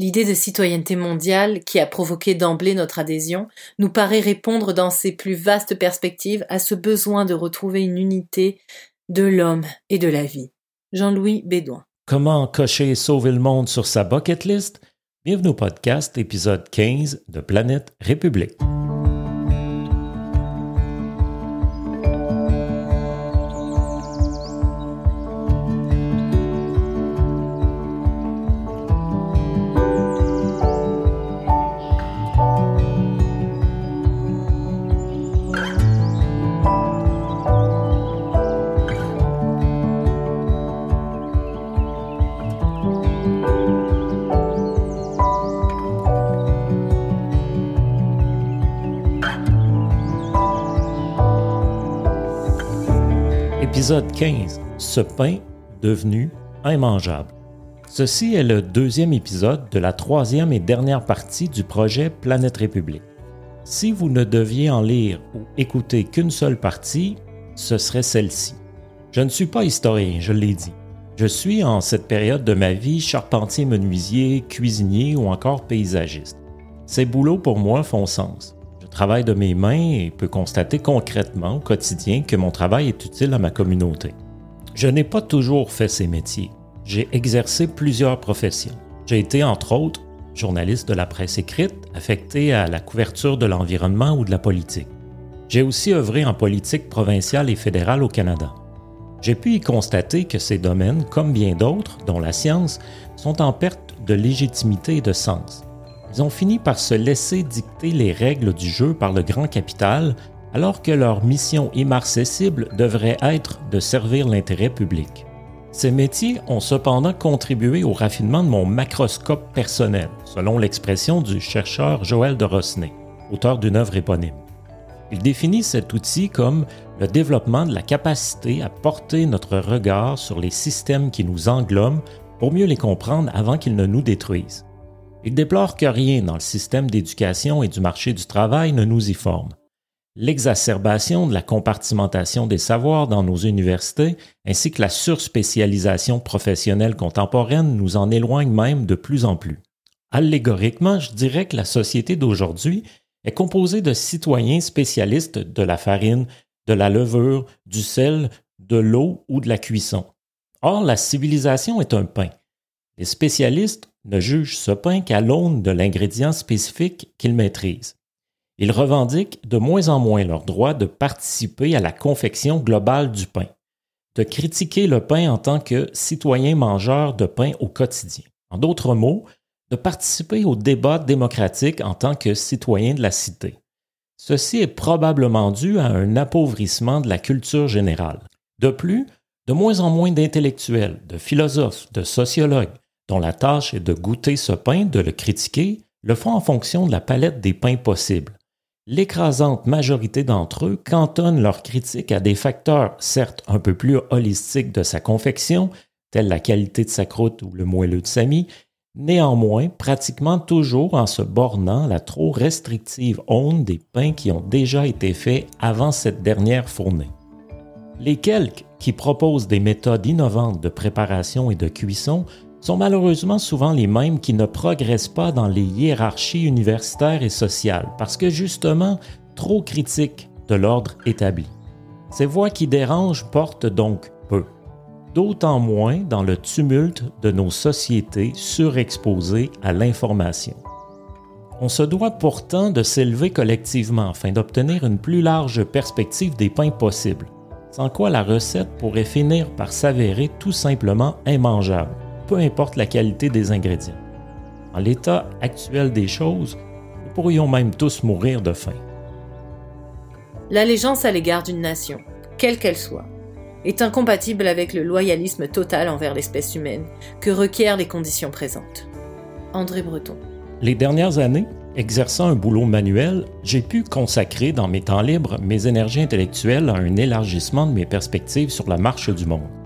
L'idée de citoyenneté mondiale, qui a provoqué d'emblée notre adhésion, nous paraît répondre dans ses plus vastes perspectives à ce besoin de retrouver une unité de l'homme et de la vie. Jean-Louis Bédouin. Comment cocher et sauver le monde sur sa bucket list? Bienvenue au podcast, épisode 15 de Planète République. Épisode 15. Ce pain devenu immangeable. Ceci est le deuxième épisode de la troisième et dernière partie du projet Planète République. Si vous ne deviez en lire ou écouter qu'une seule partie, ce serait celle-ci. Je ne suis pas historien, je l'ai dit. Je suis en cette période de ma vie charpentier menuisier, cuisinier ou encore paysagiste. Ces boulots pour moi font sens travaille de mes mains et peux constater concrètement au quotidien que mon travail est utile à ma communauté. Je n'ai pas toujours fait ces métiers. J'ai exercé plusieurs professions. J'ai été, entre autres, journaliste de la presse écrite, affecté à la couverture de l'environnement ou de la politique. J'ai aussi œuvré en politique provinciale et fédérale au Canada. J'ai pu y constater que ces domaines, comme bien d'autres, dont la science, sont en perte de légitimité et de sens. Ils ont fini par se laisser dicter les règles du jeu par le grand capital, alors que leur mission immarcessible devrait être de servir l'intérêt public. Ces métiers ont cependant contribué au raffinement de mon macroscope personnel, selon l'expression du chercheur Joël de Rosnay, auteur d'une œuvre éponyme. Il définit cet outil comme le développement de la capacité à porter notre regard sur les systèmes qui nous englobent pour mieux les comprendre avant qu'ils ne nous détruisent. Il déplore que rien dans le système d'éducation et du marché du travail ne nous y forme. L'exacerbation de la compartimentation des savoirs dans nos universités ainsi que la surspécialisation professionnelle contemporaine nous en éloignent même de plus en plus. Allégoriquement, je dirais que la société d'aujourd'hui est composée de citoyens spécialistes de la farine, de la levure, du sel, de l'eau ou de la cuisson. Or, la civilisation est un pain. Les spécialistes ne jugent ce pain qu'à l'aune de l'ingrédient spécifique qu'ils maîtrisent. Ils revendiquent de moins en moins leur droit de participer à la confection globale du pain, de critiquer le pain en tant que citoyen mangeur de pain au quotidien. En d'autres mots, de participer au débat démocratique en tant que citoyen de la cité. Ceci est probablement dû à un appauvrissement de la culture générale. De plus, de moins en moins d'intellectuels, de philosophes, de sociologues, dont la tâche est de goûter ce pain, de le critiquer, le font en fonction de la palette des pains possibles. L'écrasante majorité d'entre eux cantonnent leur critique à des facteurs certes un peu plus holistiques de sa confection, tels la qualité de sa croûte ou le moelleux de sa mie, néanmoins pratiquement toujours en se bornant la trop restrictive onde des pains qui ont déjà été faits avant cette dernière fournée. Les quelques qui proposent des méthodes innovantes de préparation et de cuisson sont malheureusement souvent les mêmes qui ne progressent pas dans les hiérarchies universitaires et sociales parce que justement trop critiques de l'ordre établi. Ces voix qui dérangent portent donc peu, d'autant moins dans le tumulte de nos sociétés surexposées à l'information. On se doit pourtant de s'élever collectivement afin d'obtenir une plus large perspective des pains possibles, sans quoi la recette pourrait finir par s'avérer tout simplement immangeable peu importe la qualité des ingrédients. En l'état actuel des choses, nous pourrions même tous mourir de faim. L'allégeance à l'égard d'une nation, quelle qu'elle soit, est incompatible avec le loyalisme total envers l'espèce humaine que requièrent les conditions présentes. André Breton. Les dernières années, exerçant un boulot manuel, j'ai pu consacrer dans mes temps libres mes énergies intellectuelles à un élargissement de mes perspectives sur la marche du monde.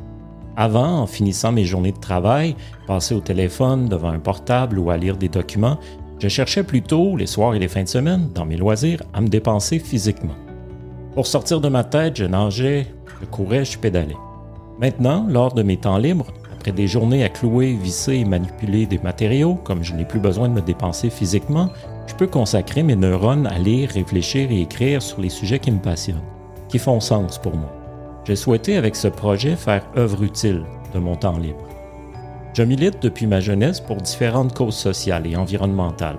Avant, en finissant mes journées de travail, passer au téléphone, devant un portable ou à lire des documents, je cherchais plutôt, les soirs et les fins de semaine, dans mes loisirs, à me dépenser physiquement. Pour sortir de ma tête, je nageais, je courais, je pédalais. Maintenant, lors de mes temps libres, après des journées à clouer, visser et manipuler des matériaux, comme je n'ai plus besoin de me dépenser physiquement, je peux consacrer mes neurones à lire, réfléchir et écrire sur les sujets qui me passionnent, qui font sens pour moi. J'ai souhaité avec ce projet faire œuvre utile de mon temps libre. Je milite depuis ma jeunesse pour différentes causes sociales et environnementales.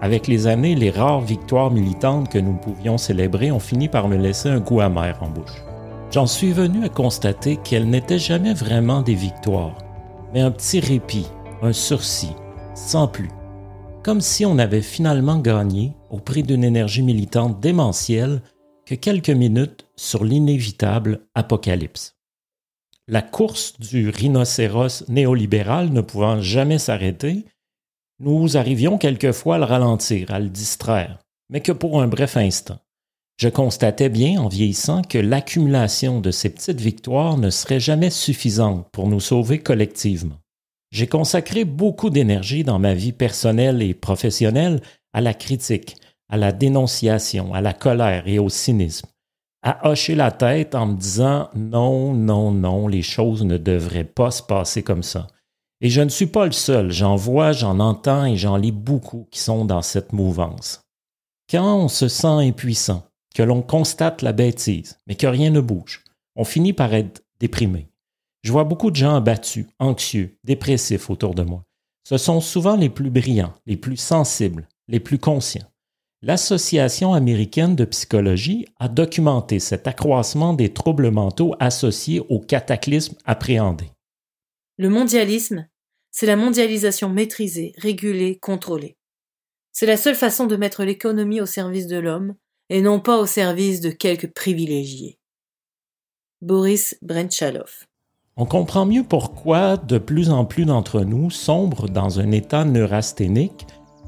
Avec les années, les rares victoires militantes que nous pouvions célébrer ont fini par me laisser un goût amer en bouche. J'en suis venu à constater qu'elles n'étaient jamais vraiment des victoires, mais un petit répit, un sursis, sans plus. Comme si on avait finalement gagné, au prix d'une énergie militante démentielle, que quelques minutes sur l'inévitable apocalypse. La course du rhinocéros néolibéral ne pouvant jamais s'arrêter, nous arrivions quelquefois à le ralentir, à le distraire, mais que pour un bref instant. Je constatais bien, en vieillissant, que l'accumulation de ces petites victoires ne serait jamais suffisante pour nous sauver collectivement. J'ai consacré beaucoup d'énergie dans ma vie personnelle et professionnelle à la critique, à la dénonciation, à la colère et au cynisme, à hocher la tête en me disant non, non, non, les choses ne devraient pas se passer comme ça. Et je ne suis pas le seul, j'en vois, j'en entends et j'en lis beaucoup qui sont dans cette mouvance. Quand on se sent impuissant, que l'on constate la bêtise, mais que rien ne bouge, on finit par être déprimé. Je vois beaucoup de gens abattus, anxieux, dépressifs autour de moi. Ce sont souvent les plus brillants, les plus sensibles, les plus conscients. L'Association américaine de psychologie a documenté cet accroissement des troubles mentaux associés au cataclysme appréhendé. Le mondialisme, c'est la mondialisation maîtrisée, régulée, contrôlée. C'est la seule façon de mettre l'économie au service de l'homme et non pas au service de quelques privilégiés. Boris Brentchalov. On comprend mieux pourquoi de plus en plus d'entre nous sombrent dans un état neurasthénique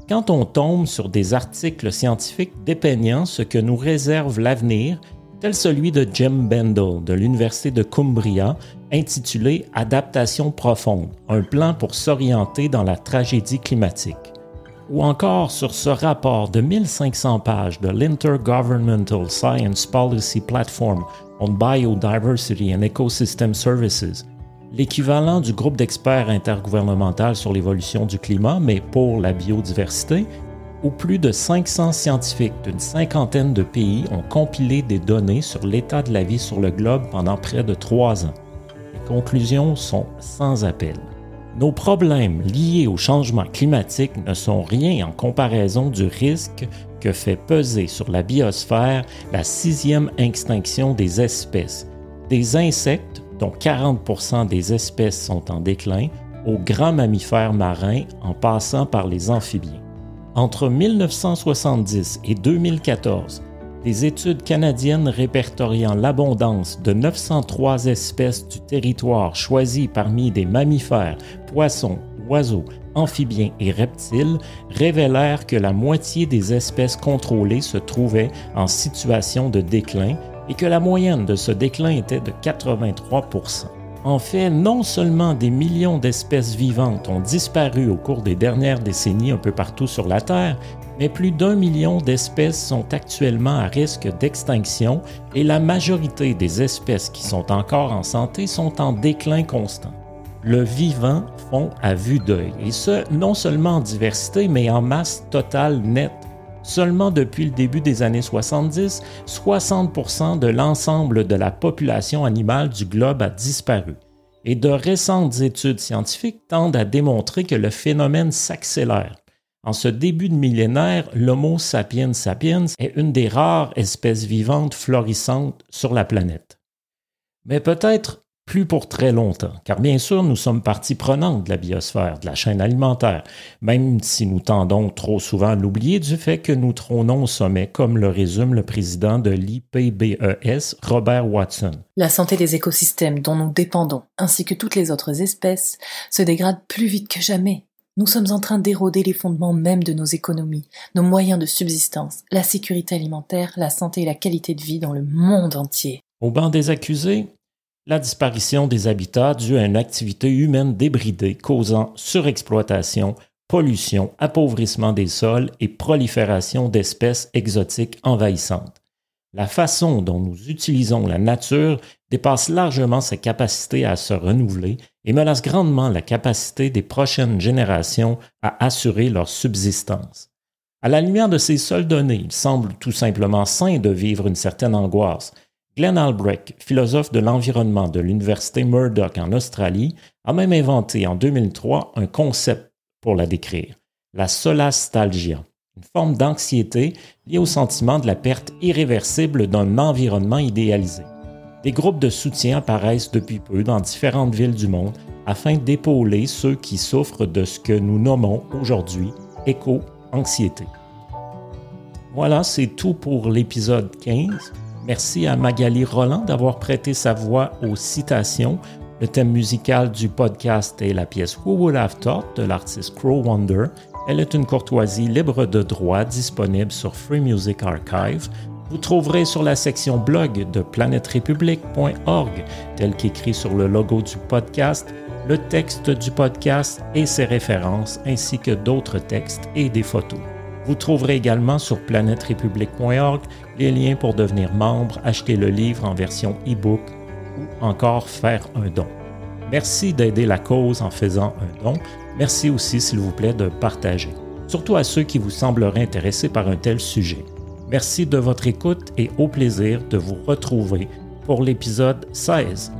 quand on tombe sur des articles scientifiques dépeignant ce que nous réserve l'avenir, tel celui de Jim Bendel de l'Université de Cumbria, intitulé Adaptation profonde, un plan pour s'orienter dans la tragédie climatique. Ou encore sur ce rapport de 1500 pages de l'Intergovernmental Science Policy Platform on Biodiversity and Ecosystem Services, l'équivalent du groupe d'experts intergouvernemental sur l'évolution du climat, mais pour la biodiversité, où plus de 500 scientifiques d'une cinquantaine de pays ont compilé des données sur l'état de la vie sur le globe pendant près de trois ans. Les conclusions sont sans appel. Nos problèmes liés au changement climatique ne sont rien en comparaison du risque que fait peser sur la biosphère la sixième extinction des espèces, des insectes dont 40% des espèces sont en déclin, aux grands mammifères marins en passant par les amphibiens. Entre 1970 et 2014, des études canadiennes répertoriant l'abondance de 903 espèces du territoire choisies parmi des mammifères, poissons, oiseaux, amphibiens et reptiles révélèrent que la moitié des espèces contrôlées se trouvaient en situation de déclin et que la moyenne de ce déclin était de 83% En fait, non seulement des millions d'espèces vivantes ont disparu au cours des dernières décennies un peu partout sur la Terre, mais plus d'un million d'espèces sont actuellement à risque d'extinction et la majorité des espèces qui sont encore en santé sont en déclin constant. Le vivant fond à vue d'œil, et ce, non seulement en diversité, mais en masse totale nette. Seulement depuis le début des années 70, 60 de l'ensemble de la population animale du globe a disparu. Et de récentes études scientifiques tendent à démontrer que le phénomène s'accélère. En ce début de millénaire, l'Homo sapiens sapiens est une des rares espèces vivantes florissantes sur la planète. Mais peut-être plus pour très longtemps, car bien sûr nous sommes partie prenante de la biosphère, de la chaîne alimentaire, même si nous tendons trop souvent à l'oublier du fait que nous trônons au sommet, comme le résume le président de l'IPBES, Robert Watson. La santé des écosystèmes dont nous dépendons, ainsi que toutes les autres espèces, se dégrade plus vite que jamais. Nous sommes en train d'éroder les fondements mêmes de nos économies, nos moyens de subsistance, la sécurité alimentaire, la santé et la qualité de vie dans le monde entier. Au banc des accusés, la disparition des habitats due à une activité humaine débridée causant surexploitation, pollution, appauvrissement des sols et prolifération d'espèces exotiques envahissantes. La façon dont nous utilisons la nature dépasse largement sa capacité à se renouveler et menace grandement la capacité des prochaines générations à assurer leur subsistance. À la lumière de ces seules données, il semble tout simplement sain de vivre une certaine angoisse. Glenn Albrecht, philosophe de l'environnement de l'Université Murdoch en Australie, a même inventé en 2003 un concept pour la décrire, la solastalgia, une forme d'anxiété liée au sentiment de la perte irréversible d'un environnement idéalisé. Des groupes de soutien apparaissent depuis peu dans différentes villes du monde afin d'épauler ceux qui souffrent de ce que nous nommons aujourd'hui éco-anxiété. Voilà, c'est tout pour l'épisode 15. Merci à Magali Roland d'avoir prêté sa voix aux citations. Le thème musical du podcast est la pièce Who Would Have Thought de l'artiste Crow Wonder. Elle est une courtoisie libre de droit disponible sur Free Music Archive. Vous trouverez sur la section blog de planèterépublique.org, tel qu'écrit sur le logo du podcast, le texte du podcast et ses références, ainsi que d'autres textes et des photos. Vous trouverez également sur planèterépublique.org les liens pour devenir membre, acheter le livre en version e-book ou encore faire un don. Merci d'aider la cause en faisant un don. Merci aussi, s'il vous plaît, de partager, surtout à ceux qui vous sembleraient intéressés par un tel sujet. Merci de votre écoute et au plaisir de vous retrouver pour l'épisode 16.